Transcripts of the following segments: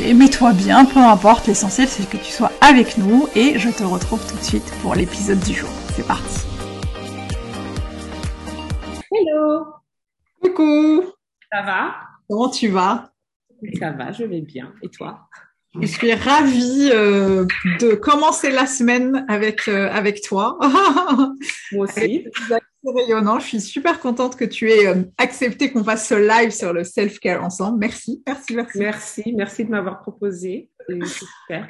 mets-toi bien, peu importe, l'essentiel c'est que tu sois avec nous et je te retrouve tout de suite pour l'épisode du jour. C'est parti. Hello. Coucou. Ça va? Comment tu vas? Ça va, je vais bien. Et toi? Je suis ravie euh, de commencer la semaine avec, euh, avec toi. Moi aussi. Rayonnant. Je suis super contente que tu aies euh, accepté qu'on fasse ce live sur le self-care ensemble. Merci, merci, merci. Merci, merci de m'avoir proposé. C'est super.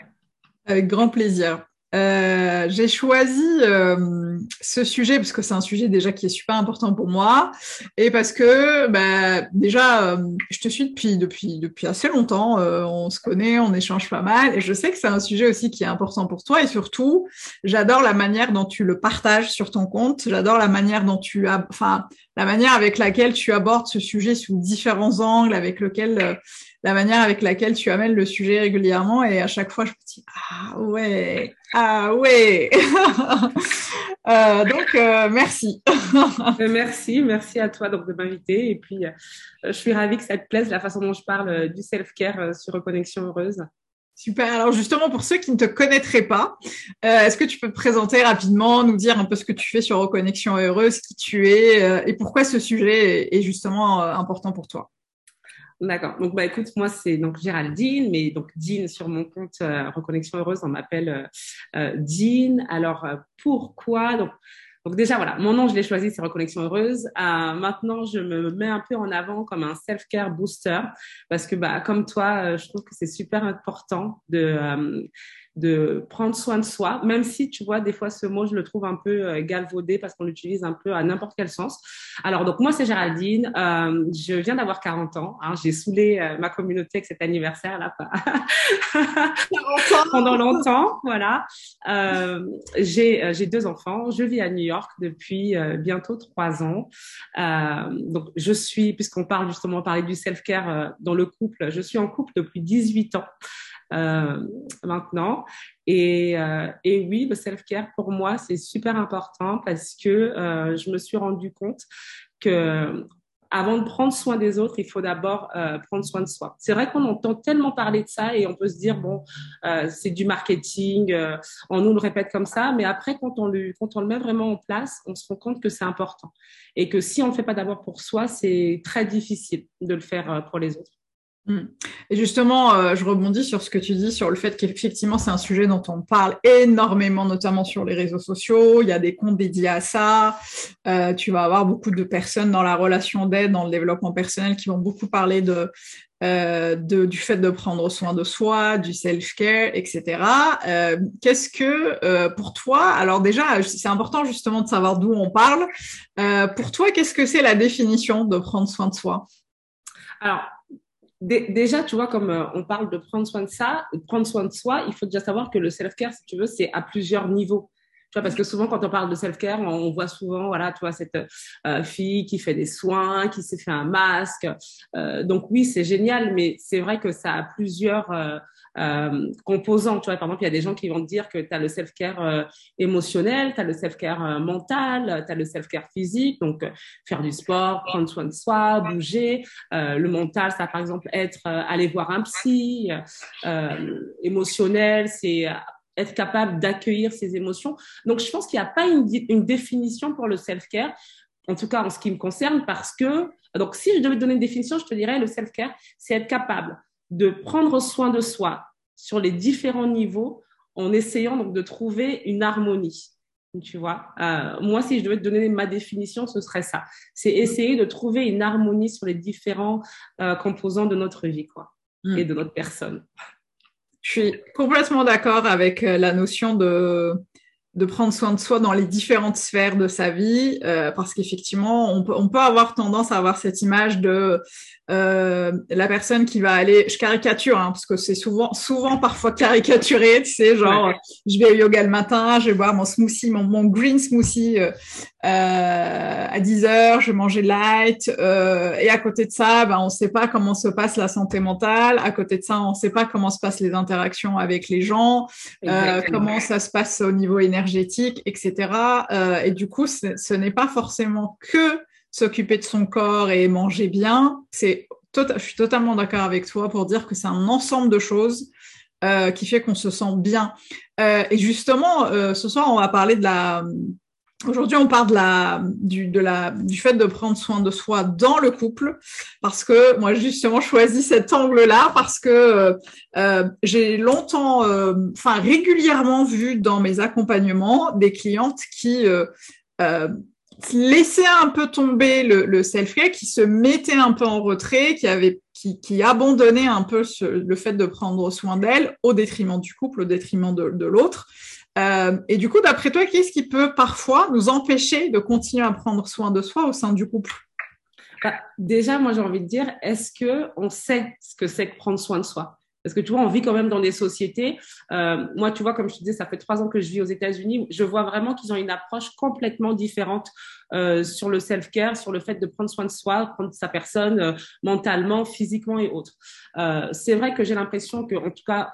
Avec grand plaisir. Euh, j'ai choisi euh, ce sujet parce que c'est un sujet déjà qui est super important pour moi et parce que bah, déjà euh, je te suis depuis depuis depuis assez longtemps, euh, on se connaît, on échange pas mal et je sais que c'est un sujet aussi qui est important pour toi et surtout j'adore la manière dont tu le partages sur ton compte, j'adore la manière dont tu enfin la manière avec laquelle tu abordes ce sujet sous différents angles, avec lequel la manière avec laquelle tu amènes le sujet régulièrement et à chaque fois je me dis ah ouais ah ouais euh, donc euh, merci. Merci merci à toi donc de m'inviter. Et puis euh, je suis ravie que ça te plaise la façon dont je parle euh, du self care euh, sur reconnexion heureuse. Super. Alors justement, pour ceux qui ne te connaîtraient pas, euh, est-ce que tu peux te présenter rapidement, nous dire un peu ce que tu fais sur Reconnexion Heureuse, qui tu es euh, et pourquoi ce sujet est, justement euh, important pour toi? D'accord. Donc, bah, écoute, moi, c'est donc Géraldine, mais donc Dean sur mon compte euh, Reconnexion Heureuse, on m'appelle euh, euh, Dean. Alors, euh, pourquoi donc, donc, déjà, voilà, mon nom, je l'ai choisi, c'est Reconnexion Heureuse. Maintenant, je me mets un peu en avant comme un self-care booster parce que, bah, comme toi, je trouve que c'est super important de de prendre soin de soi, même si tu vois des fois ce mot je le trouve un peu euh, galvaudé parce qu'on l'utilise un peu à n'importe quel sens. Alors donc moi c'est Géraldine, euh, je viens d'avoir 40 ans, hein, j'ai saoulé euh, ma communauté avec cet anniversaire là pendant longtemps, voilà. Euh, j'ai euh, j'ai deux enfants, je vis à New York depuis bientôt trois ans. donc je suis puisqu'on parle justement parler du self care dans le couple, je suis en couple depuis 18 ans maintenant. Et, euh, et oui, le self-care pour moi, c'est super important parce que euh, je me suis rendu compte que avant de prendre soin des autres, il faut d'abord euh, prendre soin de soi. C'est vrai qu'on entend tellement parler de ça et on peut se dire bon, euh, c'est du marketing, euh, on nous le répète comme ça, mais après quand on le quand on le met vraiment en place, on se rend compte que c'est important et que si on le fait pas d'abord pour soi, c'est très difficile de le faire pour les autres. Mm. Et justement, euh, je rebondis sur ce que tu dis, sur le fait qu'effectivement, c'est un sujet dont on parle énormément, notamment sur les réseaux sociaux. Il y a des comptes dédiés à ça. Euh, tu vas avoir beaucoup de personnes dans la relation d'aide, dans le développement personnel, qui vont beaucoup parler de, euh, de du fait de prendre soin de soi, du self-care, etc. Euh, Qu'est-ce que, euh, pour toi, alors déjà, c'est important justement de savoir d'où on parle. Euh, pour toi, qu'est-ce que c'est la définition de prendre soin de soi? Alors, déjà, tu vois, comme euh, on parle de prendre soin de ça, prendre soin de soi, il faut déjà savoir que le self-care, si tu veux, c'est à plusieurs niveaux. Tu vois, parce que souvent, quand on parle de self-care, on voit souvent, voilà, tu vois, cette euh, fille qui fait des soins, qui s'est fait un masque. Euh, donc oui, c'est génial, mais c'est vrai que ça a plusieurs euh, euh, composants. Tu vois, par exemple, il y a des gens qui vont te dire que tu as le self-care euh, émotionnel, tu as le self-care euh, mental, tu as le self-care physique, donc faire du sport, prendre soin de soi, bouger. le mental, ça par exemple être aller voir un psy. émotionnel, c'est être capable d'accueillir ses émotions. Donc, je pense qu'il n'y a pas une, une définition pour le self-care, en tout cas en ce qui me concerne, parce que, donc, si je devais donner une définition, je te dirais, le self-care, c'est être capable de prendre soin de soi sur les différents niveaux en essayant donc de trouver une harmonie. Tu vois, euh, moi, si je devais te donner ma définition, ce serait ça. C'est essayer de trouver une harmonie sur les différents euh, composants de notre vie, quoi, hmm. et de notre personne. Je suis complètement d'accord avec euh, la notion de de prendre soin de soi dans les différentes sphères de sa vie, euh, parce qu'effectivement, on peut, on peut avoir tendance à avoir cette image de euh, la personne qui va aller, je caricature, hein, parce que c'est souvent, souvent parfois caricaturé, tu sais, genre, je vais au yoga le matin, je vais boire mon smoothie, mon, mon green smoothie euh, euh à 10 heures, je vais manger light, euh, et à côté de ça, ben, on ne sait pas comment se passe la santé mentale, à côté de ça, on ne sait pas comment se passent les interactions avec les gens, euh, comment ça se passe au niveau énergétique, etc. et du coup, ce n'est pas forcément que s'occuper de son corps et manger bien, c'est tota-, je suis totalement d'accord avec toi pour dire que c'est un ensemble de choses euh, qui fait qu'on se sent bien. Euh, et justement, euh, ce soir, on va parler de la. Aujourd'hui, on parle de la, du, fait de prendre soin de soi dans le couple, parce que moi, justement, choisi cet angle-là parce que euh, j'ai longtemps, euh, enfin régulièrement vu dans mes accompagnements des clientes qui euh, laissait un peu tomber le, self-care, qui se mettait un peu en retrait, qui avait qui, abandonnait un peu le fait de prendre soin d'elle au détriment du couple, au détriment de l'autre. Euh, et du coup, d'après toi, qu'est-ce qui peut parfois nous empêcher de continuer à prendre soin de soi au sein du couple? Bah, Déjà, moi, j'ai envie de dire, est-ce que on sait ce que c'est que prendre soin de soi? Parce que tu vois, on vit quand même dans des sociétés. Euh, moi, tu vois, comme je te disais, ça fait trois ans que je vis aux États-Unis. Je vois vraiment qu'ils ont une approche complètement différente euh, sur le self-care, sur le fait de prendre soin de soi, prendre sa personne mentalement, physiquement et autres. C'est vrai que j'ai l'impression que, en tout cas,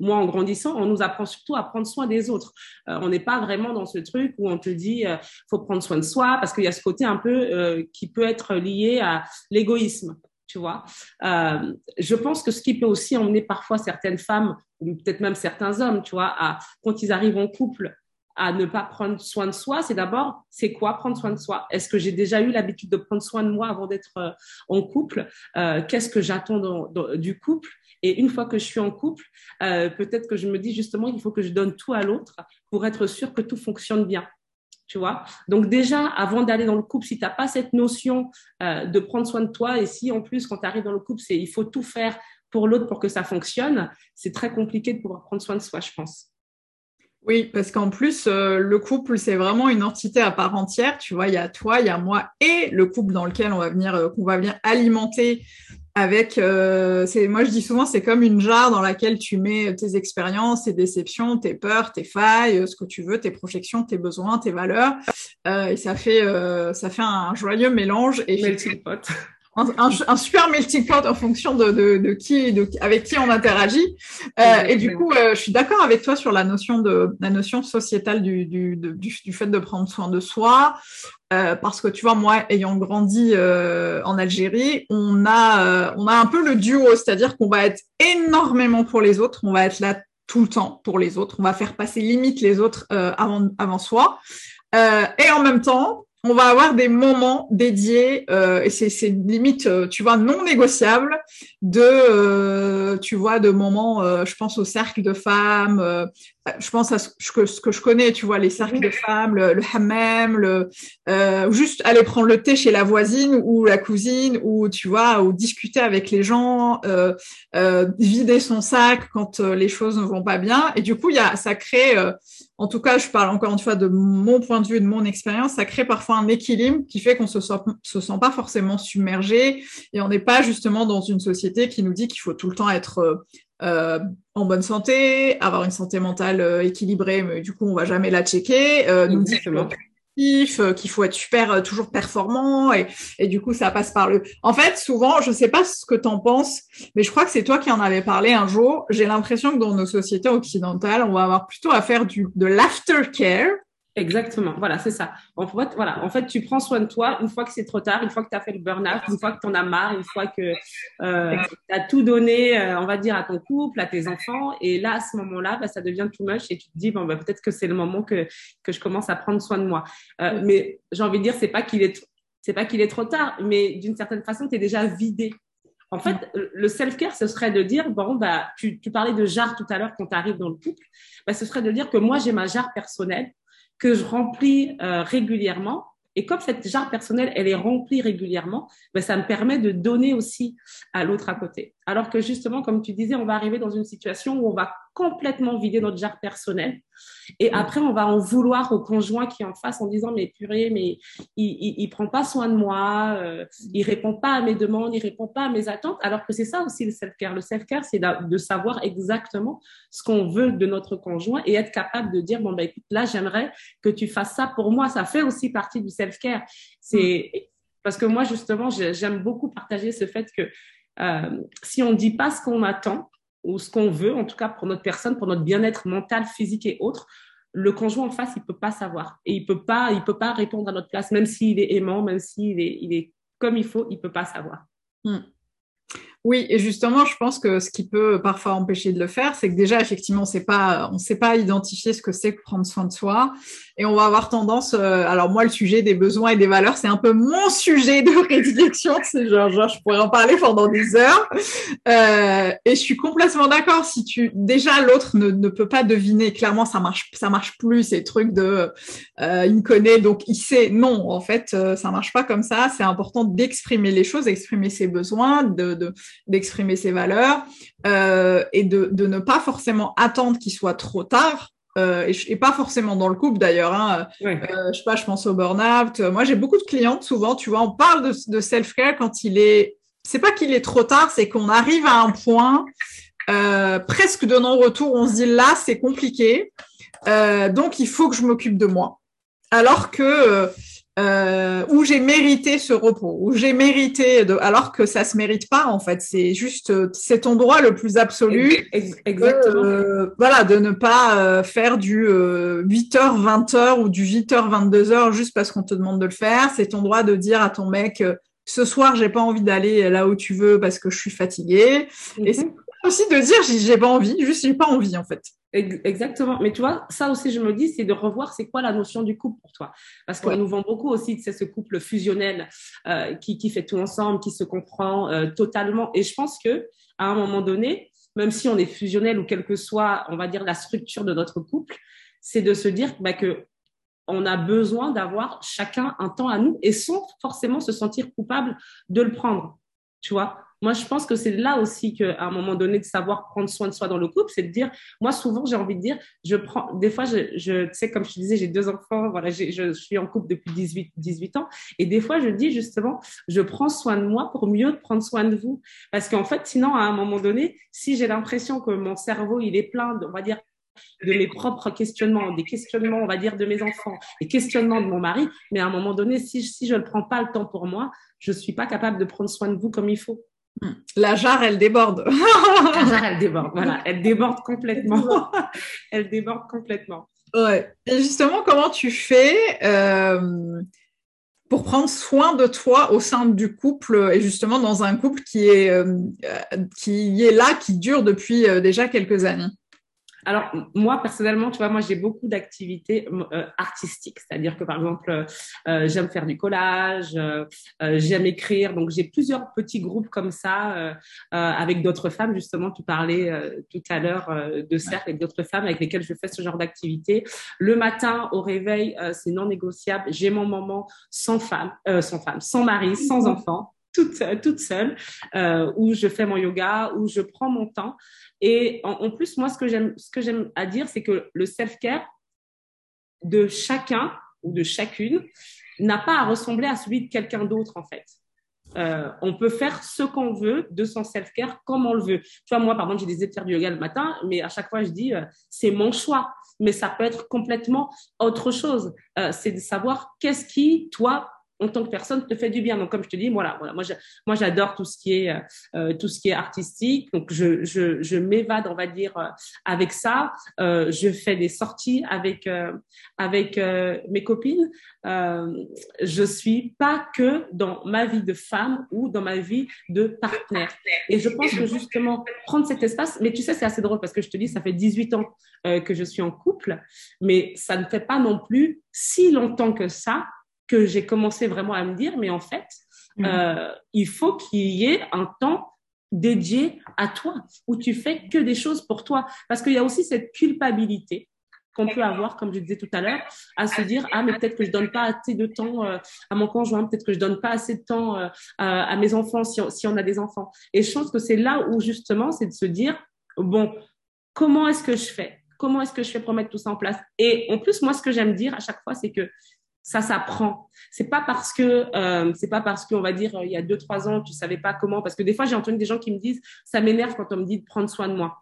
moi, en grandissant, on nous apprend surtout à prendre soin des autres. on n'est pas vraiment dans ce truc où on te dit faut prendre soin de soi parce qu'il y a ce côté un peu qui peut être lié à l'égoïsme tu vois. Euh, je pense que ce qui peut aussi emmener parfois certaines femmes, ou peut-être même certains hommes, tu vois, à, quand ils arrivent en couple, à ne pas prendre soin de soi, c'est d'abord, c'est quoi prendre soin de soi? Est-ce que j'ai déjà eu l'habitude de prendre soin de moi avant d'être euh, en couple? Euh, Qu'est-ce que j'attends du couple? Et une fois que je suis en couple, euh, peut-être que je me dis justement, il faut que je donne tout à l'autre pour être sûr que tout fonctionne bien tu vois? Donc déjà, avant d'aller dans le couple, si tu n'as pas cette notion de prendre soin de toi, et si en plus, quand tu arrives dans le couple, c'est il faut tout faire pour l'autre pour que ça fonctionne, c'est très compliqué de pouvoir prendre soin de soi, je pense. Oui, parce qu'en plus, euh, le couple, c'est vraiment une entité à part entière. Tu vois, il y a toi, il y a moi et le couple dans lequel on va venir, euh, qu'on va venir alimenter avec, euh, c'est, moi je dis souvent, c'est comme une jarre dans laquelle tu mets tes expériences, tes déceptions, tes peurs, tes failles, euh, ce que tu veux, tes projections, tes besoins, tes valeurs, euh, et ça fait, euh, ça fait un joyeux mélange. Et melting pot. Un, un, super melting pot en fonction de, de, de qui, de, avec qui on interagit. Euh, et du coup, euh, je suis d'accord avec toi sur la notion de la notion sociétale du, du, du, du fait de prendre soin de soi. Euh, parce que tu vois, moi, ayant grandi en Algérie, on a, on a un peu le duo, c'est-à-dire qu'on va être énormément pour les autres, on va être là tout le temps pour les autres, on va faire passer limite les autres avant, avant soi. et en même temps, on va avoir des moments dédiés, euh, et c'est limite, euh, tu vois, non négociable, de, euh, tu vois, de moments, euh, je pense au cercle de femmes, euh, je pense à ce que, ce que je connais, tu vois, les cercles de femmes, le, le hammam, le, juste aller prendre le thé chez la voisine ou la cousine, ou tu vois, ou discuter avec les gens, vider son sac quand les choses ne vont pas bien, et du coup, y a, ça crée en tout cas, je parle encore une fois de mon point de vue, de mon expérience, ça crée parfois un équilibre qui fait qu'on se sent, se sent pas forcément submergé et on n'est pas justement dans une société qui nous dit qu'il faut tout le temps être euh, euh en bonne santé, avoir une santé mentale euh, équilibrée, mais du coup, on va jamais la checker. Nous dit euh, qu'il faut être super euh, toujours performant et, du coup ça passe par le. En fait, souvent, je sais pas ce que tu en penses, mais je crois que c'est toi qui en avais parlé un jour. J'ai l'impression que dans nos sociétés occidentales, on va avoir plutôt à faire du de l'aftercare Exactement, voilà, c'est ça. En fait, voilà, en fait, tu prends soin de toi une fois que c'est trop tard, une fois que tu as fait le burn-out, une fois que tu en as marre, une fois que euh, tu as tout donné, euh, on va dire, à ton couple, à tes enfants. Et là, à ce moment-là, bah, ça devient too much et tu te dis, bon, bah, peut-être que c'est le moment que, que je commence à prendre soin de moi. Euh, mais j'ai envie de dire, c'est pas qu'il est, c'est pas qu'il est trop tard, mais d'une certaine façon, tu es déjà vidé. En fait, le self-care, ce serait de dire, bon, bah, tu, tu parlais de jarre tout à l'heure quand tu arrives dans le couple, bah, ce serait de dire que moi, j'ai ma jarre personnelle que je remplis euh, régulièrement. Et comme cette jarre personnelle, elle est remplie régulièrement, ben, ça me permet de donner aussi à l'autre à côté. Alors que justement, comme tu disais, on va arriver dans une situation où on va complètement vider notre jarre personnelle. Et après, on va en vouloir au conjoint qui est en face en disant, mais purée, mais il, il, prend pas soin de moi, euh, il répond pas à mes demandes, il répond pas à mes attentes. Alors que c'est ça aussi le self-care. Le self-care, c'est de, savoir exactement ce qu'on veut de notre conjoint et être capable de dire, bon, ben, écoute, là, j'aimerais que tu fasses ça pour moi. Ça fait aussi partie du self-care. C'est, parce que moi, justement, j'aime beaucoup partager ce fait que si on dit pas ce qu'on attend, ou ce qu'on veut, en tout cas pour notre personne, pour notre bien-être mental, physique et autres, le conjoint en face, il peut pas savoir et il peut pas, peut pas répondre à notre place, même s'il est aimant, même s'il est, il est comme il faut, il peut pas savoir. Hmm. Oui, et justement, je pense que ce qui peut parfois empêcher de le faire, c'est que déjà, effectivement, pas, on ne sait pas identifier ce que c'est que prendre soin de soi, et on va avoir tendance. Euh, alors moi, le sujet des besoins et des valeurs, c'est un peu mon sujet de prédilection. C'est genre, genre, je pourrais en parler pendant des heures. Euh, et je suis complètement d'accord. Si tu, déjà, l'autre ne, ne, peut pas deviner. Clairement, ça marche, ça marche plus ces trucs de, euh, il me connaît, donc il sait. Non, en fait, euh, ça marche pas comme ça. C'est important d'exprimer les choses, d'exprimer ses besoins, de, de d'exprimer ses valeurs euh, et de, de, ne pas forcément attendre qu'il soit trop tard. Euh, et, et, pas forcément dans le couple d'ailleurs. Hein. Euh, je sais pas, je pense au burn-out. Moi, j'ai beaucoup de clientes souvent. Tu vois, on parle de, de self-care quand il est. C'est pas qu'il est trop tard, c'est qu'on arrive à un point presque de non-retour. On se dit là, c'est compliqué. Donc, il faut que je m'occupe de moi. Alors que euh, où j'ai mérité ce repos, où j'ai mérité, de, alors que ça se mérite pas en fait. C'est juste, c'est ton droit le plus absolu. Exactement. Euh, voilà, de ne pas euh, faire du 8h, 20h ou du 8h, 22h juste parce qu'on te demande de le faire. C'est ton droit de dire à ton mec, ce soir, j'ai pas envie d'aller là où tu veux parce que je suis fatiguée. Et c'est mhm. Aussi de dire, j'ai pas envie, juste j'ai pas envie en fait. Exactement. Mais tu vois, ça aussi, je me dis, c'est de revoir c'est quoi la notion du couple pour toi. Parce qu'on nous vend beaucoup aussi, c'est ce couple fusionnel euh, qui, qui fait tout ensemble, qui se comprend euh, totalement. Et je pense que à un moment donné, même si on est fusionnel ou quelle que soit, on va dire, la structure de notre couple, c'est de se dire bah, que on a besoin d'avoir chacun un temps à nous et sans forcément se sentir coupable de le prendre. Tu vois, moi, je pense que c'est là aussi qu'à un moment donné, de savoir prendre soin de soi dans le couple, c'est de dire, moi, souvent, j'ai envie de dire, je prends, des fois, je, je tu sais, comme je te disais, j'ai deux enfants, voilà, je, suis en couple depuis 18, 18 ans. Et des fois, je dis justement, je prends soin de moi pour mieux prendre soin de vous. Parce qu'en fait, sinon, à un moment donné, si j'ai l'impression que mon cerveau, il est plein, on va dire, de mes propres questionnements, des questionnements, on va dire, de mes enfants, des questionnements de mon mari, mais à un moment donné, si, si je ne prends pas le temps pour moi, je ne suis pas capable de prendre soin de vous comme il faut. La jarre, elle déborde. La jarre, elle déborde. Voilà, elle déborde complètement. elle déborde complètement. Ouais. Et justement, comment tu fais euh, pour prendre soin de toi au sein du couple et justement dans un couple qui est euh, qui est là, qui dure depuis euh, déjà quelques années? Alors, moi, personnellement, tu vois, moi, j'ai beaucoup d'activités euh, artistiques. C'est-à-dire que, par exemple, euh, j'aime faire du collage, euh, j'aime écrire. Donc, j'ai plusieurs petits groupes comme ça avec d'autres femmes. Justement, tu parlais tout à l'heure de cercle avec d'autres femmes avec lesquelles je fais ce genre d'activité. Le matin, au réveil, c'est non négociable. J'ai mon moment sans femme, sans femme, sans mari, sans enfant toute, toute seule, euh, où je fais mon yoga, où je prends mon temps. Et en, plus, moi, ce que j'aime, ce à dire, c'est que le self-care de chacun ou de chacune n'a pas à ressembler à celui de quelqu'un d'autre, en fait. Euh, on peut faire ce qu'on veut de son self-care comme on le veut. Tu vois, moi, par exemple, j'ai des de faire du yoga le matin, mais à chaque fois, je dis, euh, c'est mon choix. Mais ça peut être complètement autre chose. Euh, c'est de savoir qu'est-ce qui, toi, en tant que personne te fait du bien. Donc, comme je te dis, voilà, voilà moi, j'adore tout ce qui est euh, euh, tout ce qui est artistique. Donc, je, je, m'évade, on va dire, euh, avec ça. Je fais des sorties avec avec mes copines. je suis pas que dans ma vie de femme ou dans ma vie de partenaire. Et je pense que justement prendre cet espace. Mais tu sais, c'est assez drôle parce que je te dis, ça fait 18 ans que je suis en couple, mais ça ne fait pas non plus si longtemps que ça que j'ai commencé vraiment à me dire, mais en fait, mm. euh, il faut qu'il y ait un temps dédié à toi, où tu fais que des choses pour toi. Parce qu'il y a aussi cette culpabilité qu'on peut avoir, comme je disais tout à l'heure, à se dire ah mais peut-être que je donne pas assez de temps euh, à mon conjoint, peut-être que je donne pas assez de temps euh, à, mes enfants si on, si on a des enfants. Et je pense que c'est là où justement c'est de se dire bon comment est-ce que je fais? Comment est-ce que je fais pour mettre tout ça en place? Et en plus moi ce que j'aime dire à chaque fois c'est que ça s'apprend. C'est pas parce que euh, c'est pas parce qu'on va dire il y a deux trois ans tu savais pas comment parce que des fois j'ai entendu des gens qui me disent ça m'énerve quand on me dit de prendre soin de moi.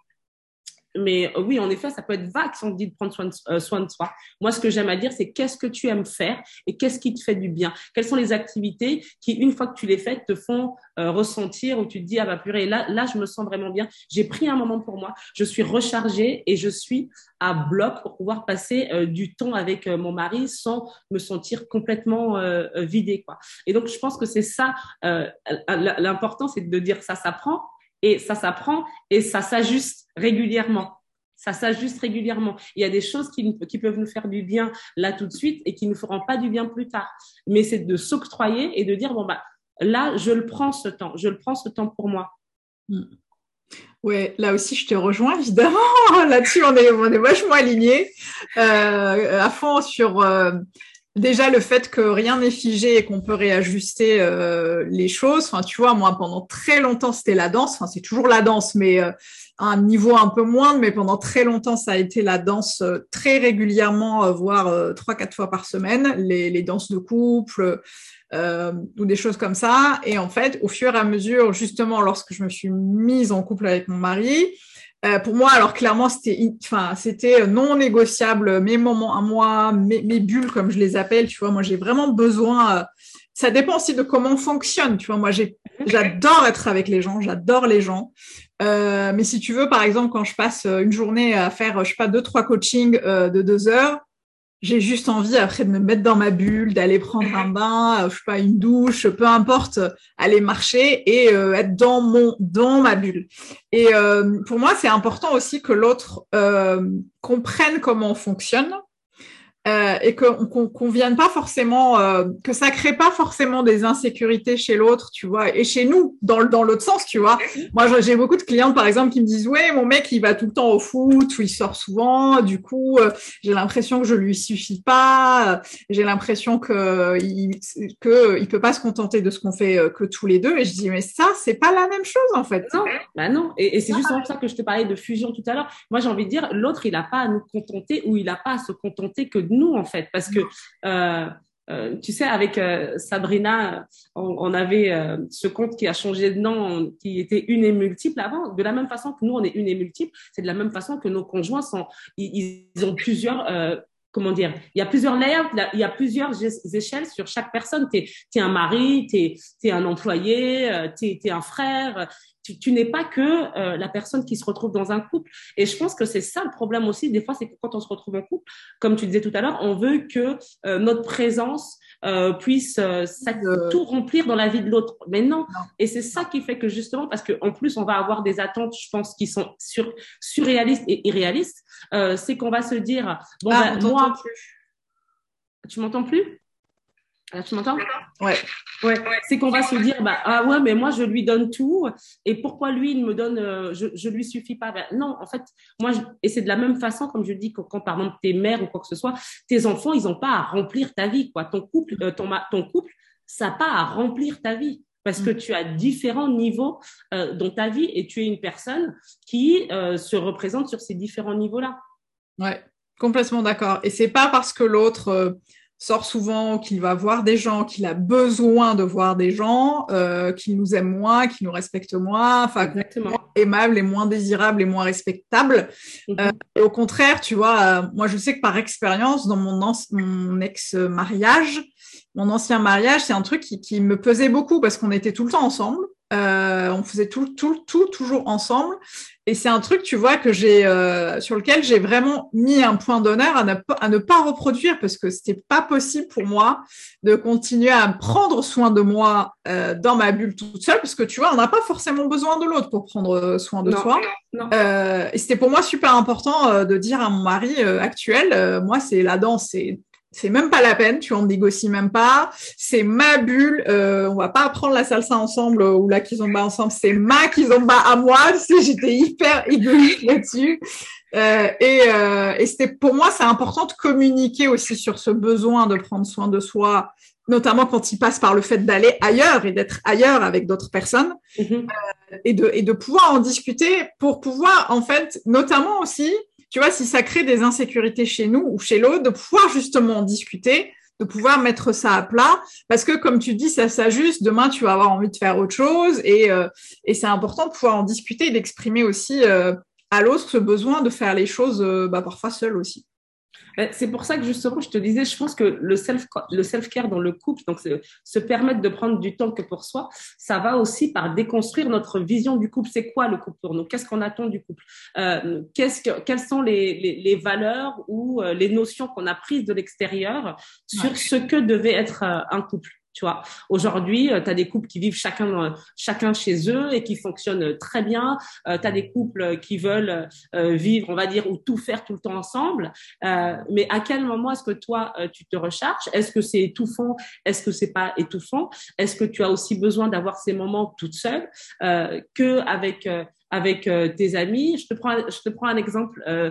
Mais euh, oui, en effet, ça peut être vague si on dit de prendre soin de, euh, soin de soi. Moi, ce que j'aime à dire, c'est qu'est-ce que tu aimes faire et qu'est-ce qui te fait du bien? Quelles sont les activités qui, une fois que tu les fais, te font euh, ressentir où tu te dis ah bah purée, là, là, je me sens vraiment bien. J'ai pris un moment pour moi. Je suis rechargée et je suis à bloc pour pouvoir passer du temps avec mon mari sans me sentir complètement vidée. Et donc, je pense que c'est ça. L'important, c'est de dire ça s'apprend et ça s'apprend et ça s'ajuste régulièrement. Ça s'ajuste régulièrement. Il y a des choses qui, qui, peuvent nous faire du bien là tout de suite et qui ne nous feront pas du bien plus tard. Mais c'est de s'octroyer et de dire, bon, bah, là, je le prends ce temps. Je le prends ce temps pour moi. Hmm. Ouais, là aussi, je te rejoins, évidemment. Là-dessus, on est, on est vachement alignés euh, à fond sur euh, déjà le fait que rien n'est figé et qu'on peut réajuster euh, les choses. Enfin, tu vois, moi, pendant très longtemps, c'était la danse. Enfin, c'est toujours la danse, mais euh, à un niveau un peu moindre. Mais pendant très longtemps, ça a été la danse euh, très régulièrement, voire trois, quatre fois par semaine, les, les danses de couple ou des choses comme ça. Et en fait, au fur et à mesure, justement, lorsque je me suis mise en couple avec mon mari, euh, pour moi, alors clairement, c'était, enfin, c'était non négociable. Mes moments à moi, mes, mes, bulles comme je les appelle, tu vois. Moi, j'ai vraiment besoin. Euh, ça dépend aussi de comment on fonctionne, tu vois. Moi, j'ai, j'adore être avec les gens, j'adore les gens. Euh, mais si tu veux, par exemple, quand je passe une journée à faire, je sais pas, deux trois coachings de deux heures, j'ai juste envie après de me mettre dans ma bulle, d'aller prendre un bain, euh, je sais pas, une douche, peu importe, aller marcher et euh, être dans mon dans ma bulle. Et euh, pour moi, c'est important aussi que l'autre comprenne comment on fonctionne euh, et qu'on vienne pas forcément, euh, que ça crée pas forcément des insécurités chez l'autre, tu vois, et chez nous dans dans l'autre sens, tu vois. Moi, j'ai beaucoup de clientes par exemple qui me disent ouais, mon mec il va tout le temps au foot ou il sort souvent, du coup euh, j'ai l'impression que je lui suffis pas, j'ai l'impression que il que il peut pas se contenter de ce qu'on fait que tous les deux, et je dis mais ça c'est pas la même chose en fait. Non, bah non, et, et c'est justement pour ça que je te parlais de fusion tout à l'heure. Moi j'ai envie de dire l'autre il a pas à nous contenter ou il a pas à se contenter que nous, en fait, parce que euh, euh, tu sais, avec euh, Sabrina, on, avait ce compte qui a changé de nom, qui était une et multiple avant. De la même façon que nous, on est une et multiple, c'est de la même façon que nos conjoints sont, ils, ont plusieurs comment dire, il y a plusieurs layers, il y a plusieurs échelles sur chaque personne. Tu es, un mari, tu es, un employé, tu es, un frère, tu, n'es pas que euh, la personne qui se retrouve dans un couple. Et je pense que c'est ça le problème aussi. Des fois, c'est que quand on se retrouve en couple, comme tu disais tout à l'heure, on veut que euh, notre présence euh, puisse tout remplir dans la vie de l'autre. Mais non. Et c'est ça qui fait que justement, parce qu'en plus, on va avoir des attentes, je pense, qui sont sur, surréalistes et irréalistes, c'est qu'on va se dire, bon, ah, ben, moi, tu m'entends plus? Ah, tu m'entends? Ouais. ouais. C'est qu'on va se dire, bah, ah ouais, mais moi, je lui donne tout. Et pourquoi lui, il me donne, euh, je, je lui suffis pas Non, en fait, moi, et c'est de la même façon, comme je dis, quand, quand, par exemple, tes mères ou quoi que ce soit, tes enfants, ils n'ont pas à remplir ta vie. Quoi. Ton, couple, euh, ton, ton couple, ça n'a pas à remplir ta vie. Parce que mm. tu as différents niveaux euh, dans ta vie et tu es une personne qui se représente sur ces différents niveaux-là. Ouais, complètement d'accord. Et c'est pas parce que l'autre sort souvent, qu'il va voir des gens, qu'il a besoin de voir des gens, euh, qu'il nous aime moins, qu'il nous respecte moins, enfin, aimable et moins désirable et moins respectable. Mhm. Euh, et au contraire, tu vois, euh, moi je sais que par expérience, dans mon, mon ex-mariage, mon ancien mariage, c'est un truc qui, qui, me pesait beaucoup parce qu'on était tout le temps ensemble. Euh, on faisait tout, tout, tout, toujours ensemble. Et c'est un truc, tu vois, que j'ai, euh, sur lequel j'ai vraiment mis un point d'honneur à, à, ne pas reproduire parce que c'était pas possible pour moi de continuer à prendre soin de moi euh, dans ma bulle toute seule parce que tu vois, on n'a pas forcément besoin de l'autre pour prendre soin de soi. Euh, et c'était pour moi super important euh, de dire à mon mari actuel, moi, c'est la danse, c'est c'est même pas la peine, tu en négocies même pas. C'est ma bulle. Euh, on va pas apprendre la salsa ensemble euh, ou la kizomba ensemble. C'est ma kizomba à moi. Tu j'étais hyper égoïste là-dessus. Euh, et, euh, et c'était pour moi, c'est important de communiquer aussi sur ce besoin de prendre soin de soi, notamment quand il passe par le fait d'aller ailleurs et d'être ailleurs avec d'autres personnes, mm-hmm. euh, et de et de pouvoir en discuter pour pouvoir en fait, notamment aussi tu vois, si ça crée des insécurités chez nous ou chez l'autre, de pouvoir justement en discuter, de pouvoir mettre ça à plat, parce que comme tu dis, ça s'ajuste. Demain, tu vas avoir envie de faire autre chose, et, euh, et c'est important de pouvoir en discuter et d'exprimer aussi euh, à l'autre ce besoin de faire les choses euh, bah, parfois seul aussi. C'est pour ça que justement, je te disais, je pense que le self le self care dans le couple, donc se permettre de prendre du temps que pour soi, ça va aussi par déconstruire notre vision du couple. C'est quoi le couple pour nous? Qu'est-ce qu'on attend du couple? Euh, qu'est-ce que, Quelles sont les, les, les valeurs ou euh, les notions qu'on a prises de l'extérieur sur ce que devait être euh, un couple? Tu vois, aujourd'hui, euh, tu as des couples qui vivent chacun euh, chacun chez eux et qui fonctionnent très bien. Euh, tu as des couples qui veulent vivre, on va dire, ou tout faire tout le temps ensemble. mais à quel moment est-ce que toi tu te recharges? Est-ce que c'est étouffant? Est-ce que c'est pas étouffant? Est-ce que tu as aussi besoin d'avoir ces moments toute seule que avec avec tes amis? Je te prends, je te prends un exemple euh,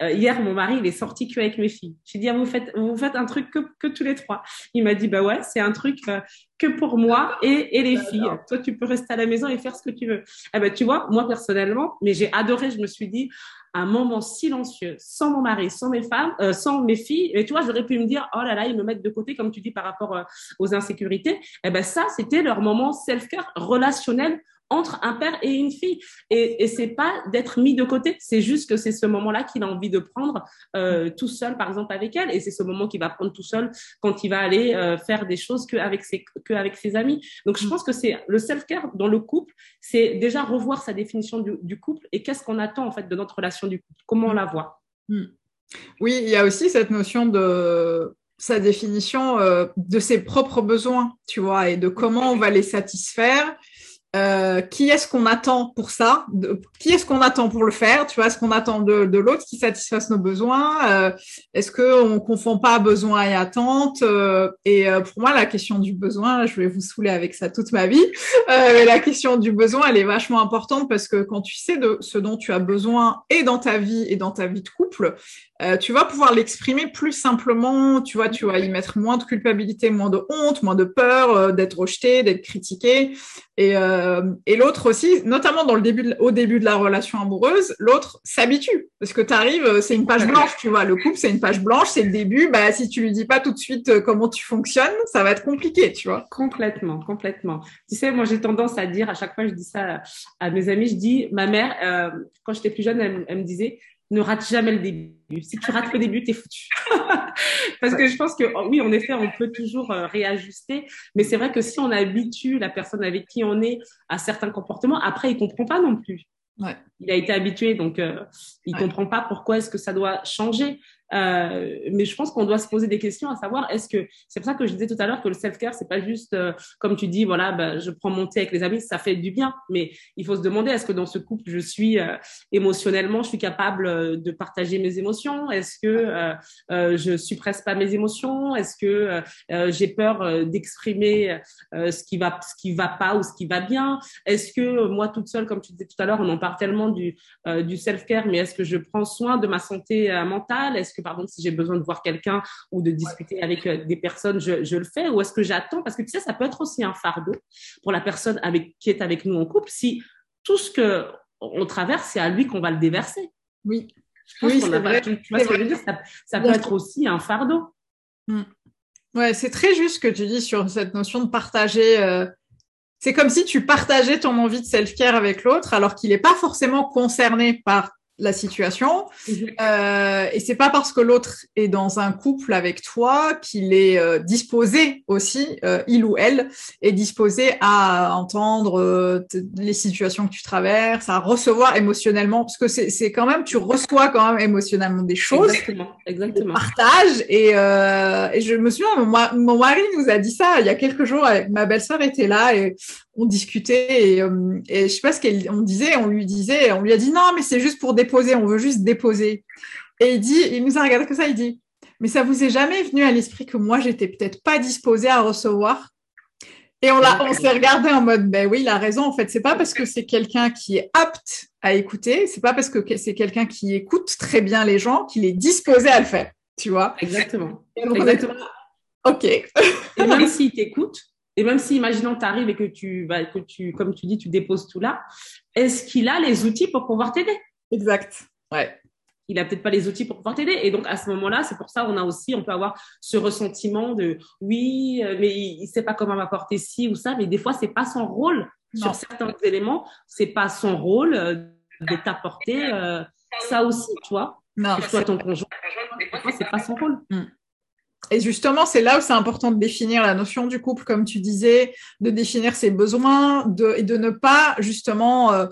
hier, mon mari, il est sorti que avec mes filles. J'ai dit, ah, vous faites, vous faites un truc que, que tous les trois. Il m'a dit, bah ouais, c'est un truc euh, que pour moi et, et les filles. Toi, tu peux rester à la maison et faire ce que tu veux. Eh ben, tu vois, moi personnellement, mais j'ai adoré. Je me suis dit, un moment silencieux, sans mon mari, sans mes femmes, euh, sans mes filles. Et tu vois, j'aurais pu me dire, oh là là, ils me mettent de côté, comme tu dis, par rapport aux insécurités. Eh ben, ça, c'était leur moment self-care relationnel entre un père et une fille. Et, et c'est pas d'être mis de côté, c'est juste que c'est ce moment-là qu'il a envie de prendre euh, tout seul, par exemple, avec elle. Et c'est ce moment qu'il va prendre tout seul quand il va aller euh, faire des choses qu'avec ses, avec ses amis. Donc, je mm. pense que c'est le self-care dans le couple, c'est déjà revoir sa définition du, du couple et qu'est-ce qu'on attend, en fait, de notre relation du couple, comment on la voit. Mm. Oui, il y a aussi cette notion de sa définition euh, de ses propres besoins, tu vois, et de comment on va les satisfaire euh, qui est-ce qu'on attend pour ça? Qui est-ce qu'on attend pour le faire? Tu vois, est-ce qu'on attend de, l'autre qui satisfasse nos besoins? Euh, Est-ce qu'on confond pas besoin et attente euh, Et pour moi, la question du besoin, je vais vous saouler avec ça toute ma vie. la question du besoin, elle est vachement importante parce que quand tu sais de ce dont tu as besoin et dans ta vie et dans ta vie de couple, tu vas pouvoir l'exprimer plus simplement, tu vois, tu vas y mettre moins de culpabilité, moins de honte, moins de peur d'être rejeté, d'être critiqué. Et, et l'autre aussi, notamment au début de la relation amoureuse, l'autre s'habitue parce que tu arrives, c'est une page blanche, tu vois, le couple c'est une page blanche, c'est le début. Bah si tu lui dis pas tout de suite comment tu fonctionnes, ça va être compliqué, tu vois. Complètement, complètement. Tu sais, moi j'ai tendance à dire à chaque fois, je dis ça à mes amis, je dis, ma mère, quand j'étais plus jeune, elle me disait ne rate jamais le début. Si tu rates le début, t'es foutu. Parce que je pense que oh, oui, en effet, on peut toujours euh, réajuster, mais c'est vrai que si on habitue la personne avec qui on est à certains comportements, après, il comprend pas non plus. Ouais. Il a été habitué, donc euh, il ouais. comprend pas pourquoi est-ce que ça doit changer. Euh, mais je pense qu'on doit se poser des questions à savoir est-ce que c'est pour ça que je disais tout à l'heure que le self-care c'est pas juste euh, comme tu dis voilà bah, je prends mon thé avec les amis ça fait du bien. Mais il faut se demander est-ce que dans ce couple je suis euh, émotionnellement je suis capable de partager mes émotions? Est-ce que je suppresse pas mes émotions? Est-ce que j'ai peur d'exprimer ce qui va ce qui va pas ou ce qui va bien? Est-ce que moi toute seule comme tu disais tout à l'heure on en parle tellement du du self-care mais est-ce que je prends soin de ma santé mentale? Est-ce que, par exemple, si j'ai besoin de voir quelqu'un ou de discuter avec euh, des personnes, je, je le fais Ou est-ce que j'attends? Parce que tu sais, ça peut être aussi un fardeau pour la personne avec, qui est avec nous en couple si tout ce que on traverse, c'est à lui qu'on va le déverser. Oui. oui, c'est vrai. Tu, vois ce que je veux dire? Ça, ça peut être aussi un fardeau. Mm. Ouais, c'est très juste ce que tu dis sur cette notion de partager. Euh... C'est comme si tu partageais ton envie de self-care avec l'autre, alors qu'il n'est pas forcément concerné par la situation. Mhm. Euh, et c'est pas parce que l'autre est dans un couple avec toi qu'il est euh, disposé aussi, euh, il ou elle est disposé à entendre les situations que tu traverses, à recevoir émotionnellement, parce que c'est quand même, tu reçois quand même émotionnellement des choses. Exactement, exactement. Partage. Et, et je me souviens, mon, mon, mari nous a dit ça il y a quelques jours. Ma belle-sœur était là et on discutait et, et je sais pas ce qu'on disait, on lui disait, on lui a dit non, mais c'est juste pour déposer, on veut juste déposer. Et il dit, il nous a regardé comme ça, il dit, mais ça vous est jamais venu à l'esprit que moi j'étais peut-être pas disposée à recevoir? Et on l'a, on s'est regardé en mode, ben oui, il a raison. En fait, c'est pas parce que c'est quelqu'un qui est apte à écouter, c'est pas parce que c'est quelqu'un qui écoute très bien les gens qu'il est disposé à le faire. Tu vois? Exactement. Exactement. Ok. et même s'il t'écoute, et même si, imaginons, tu arrives et que tu, bah, que tu, comme tu dis, tu déposes tout là, est-ce qu'il a les outils pour pouvoir t'aider? Exact. Ouais. Il a peut-être pas les outils pour pouvoir t'aider. Et donc, à ce moment-là, c'est pour ça qu'on a aussi, on peut avoir ce ressentiment de oui, euh, mais il sait pas comment m'apporter ci ou ça. Mais des fois, c'est pas son rôle sur certains éléments. C'est pas son rôle euh, de t'apporter euh, ça aussi, tu vois. Non. Que soit ton conjoint, des fois, c'est pas son rôle. Mm. Et justement, c'est là où c'est important de définir la notion du couple, comme tu disais, de définir ses besoins de, et de ne pas justement euh,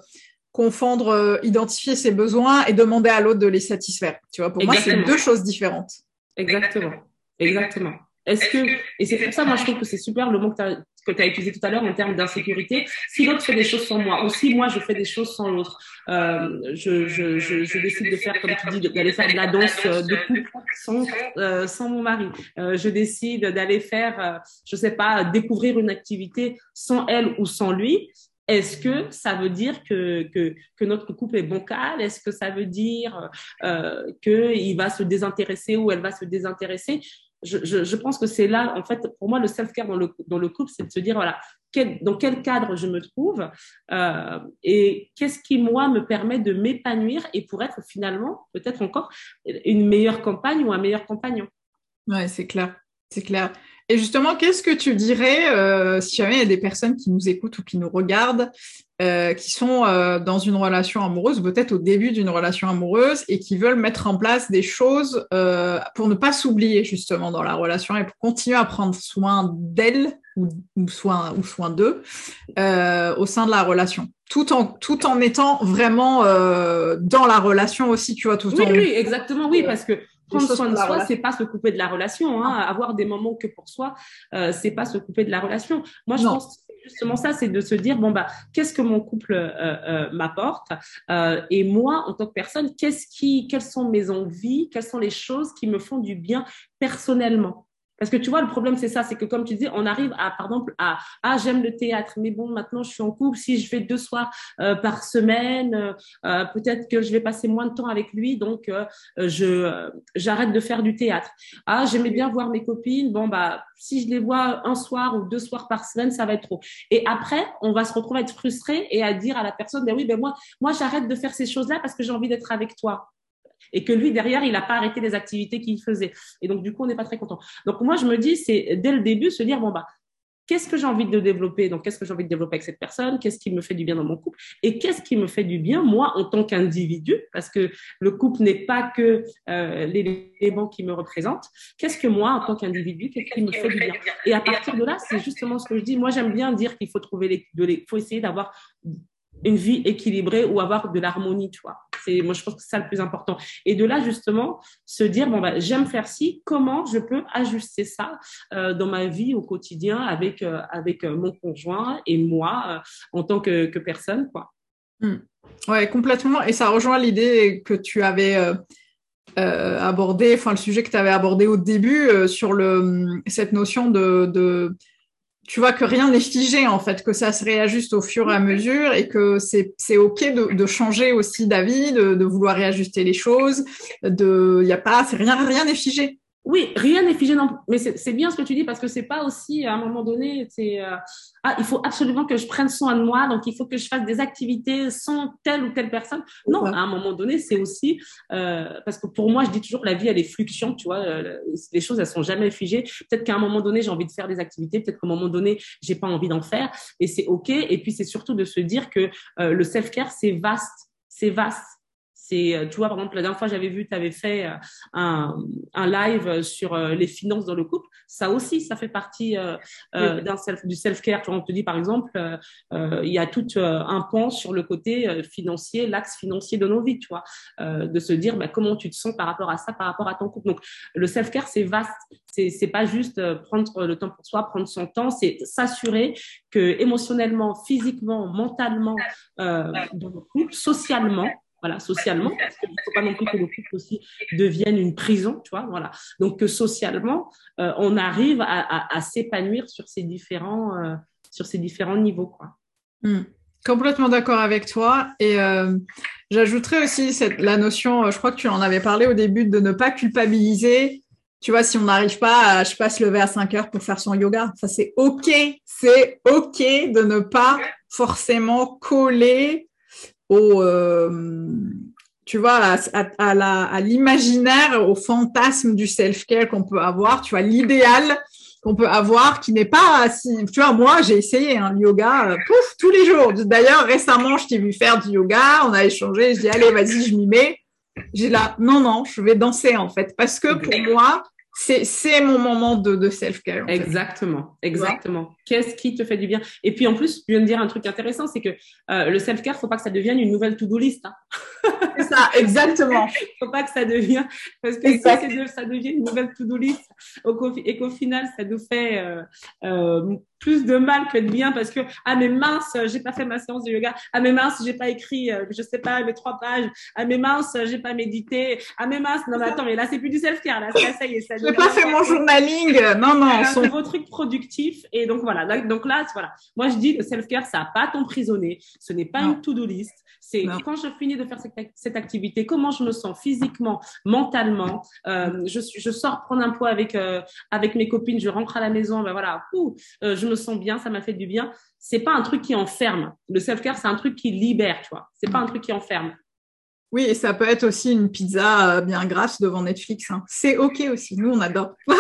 confondre, euh, identifier ses besoins et demander à l'autre de les satisfaire. Tu vois, pour moi, c'est deux choses différentes. Exactement. Exactement. Est-ce que, et c'est pour ça, moi, je trouve que c'est super le mot que tu as, que tu as utilisé tout à l'heure en termes d'insécurité. Si l'autre fait des choses sans moi, ou si moi je fais des choses sans l'autre, euh, je, je, je, je, décide de faire, comme tu dis, d'aller faire de la danse euh, de couple sans, euh, sans mon mari. Euh, je décide d'aller faire, euh, je sais pas, découvrir une activité sans elle ou sans lui. Est-ce que ça veut dire que, que, notre couple est bancal? Est-ce que ça veut dire euh, qu'il va se désintéresser ou elle va se désintéresser? Je, je, pense que c'est là, en fait, pour moi, le self-care dans le, dans le couple, c'est de se dire, voilà, dans quel cadre je me trouve euh, et qu'est-ce qui, moi, me permet de m'épanouir et pour être finalement, peut-être encore, une meilleure compagne ou un meilleur compagnon? Ouais, c'est clair, c'est clair. Et justement, qu'est-ce que tu dirais euh, si jamais il y a des personnes qui nous écoutent ou qui nous regardent, euh, qui sont euh, dans une relation amoureuse, peut-être au début d'une relation amoureuse, et qui veulent mettre en place des choses pour ne pas s'oublier justement dans la relation et pour continuer à prendre soin d'elle ou, ou soin ou soin d'eux au sein de la relation, tout en tout en étant vraiment euh, dans la relation aussi, tu vois, tout oui, en oui, exactement, oui, parce que prendre soin de soi, c'est pas se couper de la relation. Hein. Avoir des moments que pour soi, euh, c'est pas se couper de la relation. Moi, je pense que justement ça, c'est de se dire bon bah qu'est-ce que mon couple euh, euh, m'apporte euh, et moi en tant que personne, qu'est-ce qui, quelles sont mes envies, quelles sont les choses qui me font du bien personnellement? Parce que tu vois, le problème, c'est ça, c'est que comme tu dis, on arrive à, par exemple, à, ah, j'aime le théâtre, mais bon, maintenant, je suis en couple, si je fais deux soirs euh, par semaine, euh, euh, peut-être que je vais passer moins de temps avec lui, donc je j'arrête de faire du théâtre. Ah, j'aimais bien voir mes copines, bon, bah, si je les vois un soir ou deux soirs par semaine, ça va être trop. Et après, on va se retrouver à être frustré et à dire à la personne, ben oui, ben moi, moi, j'arrête de faire ces choses-là parce que j'ai envie d'être avec toi et que lui, derrière, il n'a pas arrêté les activités qu'il faisait. Et donc, du coup, on n'est pas très content. Donc, moi, je me dis, c'est dès le début, se dire, bon, bah, qu'est-ce que j'ai envie de développer? Donc, qu'est-ce que j'ai envie de développer avec cette personne? Qu'est-ce qui me fait du bien dans mon couple? Et qu'est-ce qui me fait du bien, moi, en tant qu'individu? Parce que le couple n'est pas que euh, l'élément qui me représente. Qu'est-ce que moi, en tant qu'individu, qu'est-ce qui me fait du bien? Et à partir de là, c'est justement ce que je dis. Moi, j'aime bien dire qu'il faut trouver les, de faut essayer d'avoir une vie équilibrée ou avoir de l'harmonie, tu vois. C'est, moi, je pense que c'est ça le plus important. Et de là, justement, se dire, bon, bah, j'aime faire ci, comment je peux ajuster ça euh, dans ma vie au quotidien avec, euh, avec euh, mon conjoint et moi euh, en tant que, personne, quoi. Hmm. Ouais, complètement. Et ça rejoint l'idée que tu avais abordé, enfin, le sujet que tu avais abordé au début sur le, cette notion de tu vois que rien n'est figé en fait, que ça se réajuste au fur et à mesure et que c'est c'est ok de, changer aussi d'avis, de, de vouloir réajuster les choses. De, y a pas, c'est rien, rien n'est figé. Oui, rien n'est figé non Mais c'est bien ce que tu dis parce que c'est pas aussi à un moment donné, c'est euh, ah il faut absolument que je prenne soin de moi, donc il faut que je fasse des activités sans telle ou telle personne. Non, à un moment donné, c'est aussi euh, parce que pour moi, je dis toujours la vie elle est fluctuante, tu vois, euh, les choses elles sont jamais figées. Peut-être qu'à un moment donné, j'ai envie de faire des activités, peut-être qu'à un moment donné, j'ai pas envie d'en faire, et c'est ok. Et puis c'est surtout de se dire que euh, le self care c'est vaste, c'est vaste C'est, euh, tu vois, par exemple, la dernière fois, j'avais vu, tu avais fait euh, un, un, live sur euh, les finances dans le couple. Ça aussi, ça fait partie euh, d'un self, du self-care. Tu vois, on te dit, par exemple, il y a tout un pan sur le côté financier, l'axe financier de nos vies, tu vois, de se dire bah, comment tu te sens par rapport à ça, par rapport à ton couple. Donc, le self-care, c'est vaste. C'est, c'est pas juste prendre le temps pour soi, prendre son temps, c'est s'assurer que émotionnellement, physiquement, mentalement, euh, dans le couple, socialement, voilà, socialement, parce qu'il ne faut pas non plus que le couple aussi devienne une prison, tu vois, voilà. Donc que socialement, euh, on arrive à, s'épanouir sur ces différents, euh, sur ces différents niveaux, quoi. Mmh. Complètement d'accord avec toi. Et euh, j'ajouterais aussi cette, la notion, je crois que tu en avais parlé au début, de ne pas culpabiliser. Tu vois, si on n'arrive pas à, je passe lever à 5 heures pour faire son yoga, ça c'est OK. C'est OK de ne pas forcément coller au, euh, tu vois, à, l'imaginaire, au fantasme du self-care qu'on peut avoir, tu vois, l'idéal qu'on peut avoir qui n'est pas si tu vois moi j'ai essayé un hein, yoga euh, pouf tous les jours. D'ailleurs récemment je t'ai vu faire du yoga on a échangé je dis allez vas-y je m'y mets. J'ai là non non je vais danser en fait. Parce que pour moi c'est mon moment de, de self-care. Exactement, exactement. Qu'est-ce qui te fait du bien? Et puis en plus, je viens de dire un truc intéressant, c'est que euh, le self-care, faut pas que ça devienne une nouvelle to-do list. Hein. c'est ça, exactement. faut pas que ça devienne, parce que si ça devient une nouvelle to-do list, et qu'au final, ça nous fait euh, euh, plus de mal que de bien parce que ah mais mince j'ai pas fait ma séance de yoga. Ah mais mince j'ai pas écrit euh, je sais pas mes trois pages. Ah mais mince j'ai pas médité. Ah mais mince. Non mais attends mais là c'est plus du self care là. Ça, y est ça j'ai pas fait mon journaling. Non non c'est un nouveau truc productif et donc voilà. Donc là voilà. Moi je dis le self care ça a pas t'emprisonner. Ce n'est pas une to do list. C'est quand je finis de faire cette, cette, activité comment je me sens physiquement mentalement euh, je je sors prendre un poids avec euh, avec mes copines je rentre à la maison ben voilà. Ouh, euh, je me sens bien, ça m'a fait du bien. C'est pas un truc qui enferme. Le self-care, c'est un truc qui libère, tu vois. C'est pas un truc qui enferme. Oui, et ça peut être aussi une pizza euh, bien grasse devant Netflix. Hein. C'est OK aussi. Nous, on adore.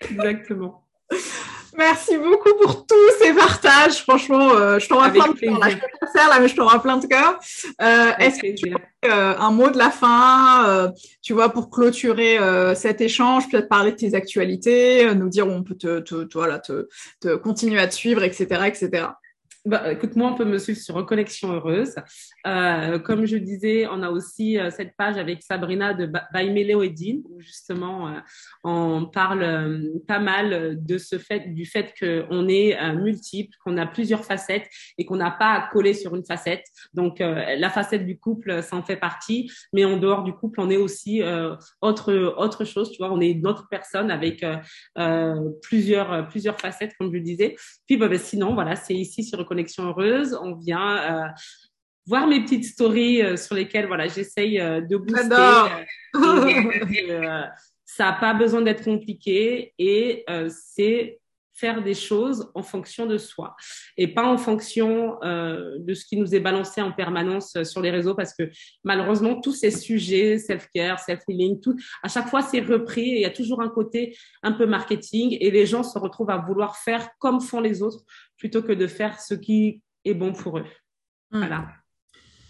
Exactement. Merci beaucoup pour tous ces partages. Franchement, euh, je t'en plein de cœur. Là, je peux là, mais je plein de cœur. Euh, Est-ce que tu as euh, un mot de la fin, euh, tu vois, pour clôturer euh, cet échange, peut-être parler de tes actualités, nous dire où on peut te, te, te voilà, te, te continuer à te suivre, etc., etc. Bah, écoute, moi, on peut me suivre sur Reconnexion Heureuse. Euh, comme je disais, on a aussi euh, cette page avec Sabrina de By Méléo où justement euh, on parle euh, pas mal de ce fait, du fait qu'on est multiple, qu'on a plusieurs facettes et qu'on n'a pas à coller sur une facette. Donc, la facette du couple, ça en fait partie, mais en dehors du couple, on est aussi autre autre chose. Tu vois, on est une autre personne avec plusieurs plusieurs facettes, comme je le disais. Puis, bah, bah, sinon, voilà, c'est ici sur connexion heureuse, on vient euh, voir mes petites stories euh, sur lesquelles voilà, j'essaye euh, de booster. ça n'a pas besoin d'être compliqué et c'est faire des choses en fonction de soi et pas en fonction euh, de ce qui nous est balancé en permanence sur les réseaux parce que malheureusement tous ces sujets self-care, self-healing, tout à chaque fois c'est repris et il y a toujours un côté un peu marketing et les gens se retrouvent à vouloir faire comme font les autres plutôt que de faire ce qui est bon pour eux. Hmm. Voilà.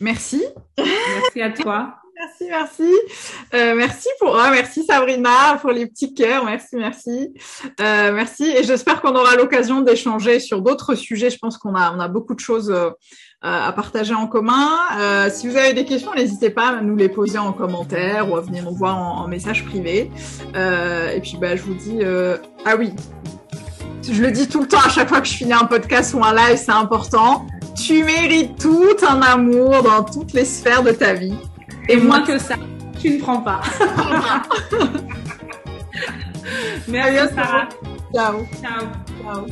Merci. Merci à toi. Merci, merci. Euh, merci pour ah, merci Sabrina pour les petits cœurs. Merci, merci. Euh, merci. Et j'espère qu'on aura l'occasion d'échanger sur d'autres sujets. Je pense qu'on a, on a beaucoup de choses euh, à partager en commun. Si vous avez des questions, n'hésitez pas à nous les poser en commentaire ou à venir nous voir en, en message privé. et puis, bah, je vous dis, ah oui, je le dis tout le temps à chaque fois que je finis un podcast ou un live, c'est important. Tu mérites tout un amour dans toutes les sphères de ta vie. Et moins que ça, tu ne prends pas. Merci Sarah. Ciao. Ciao. Ciao.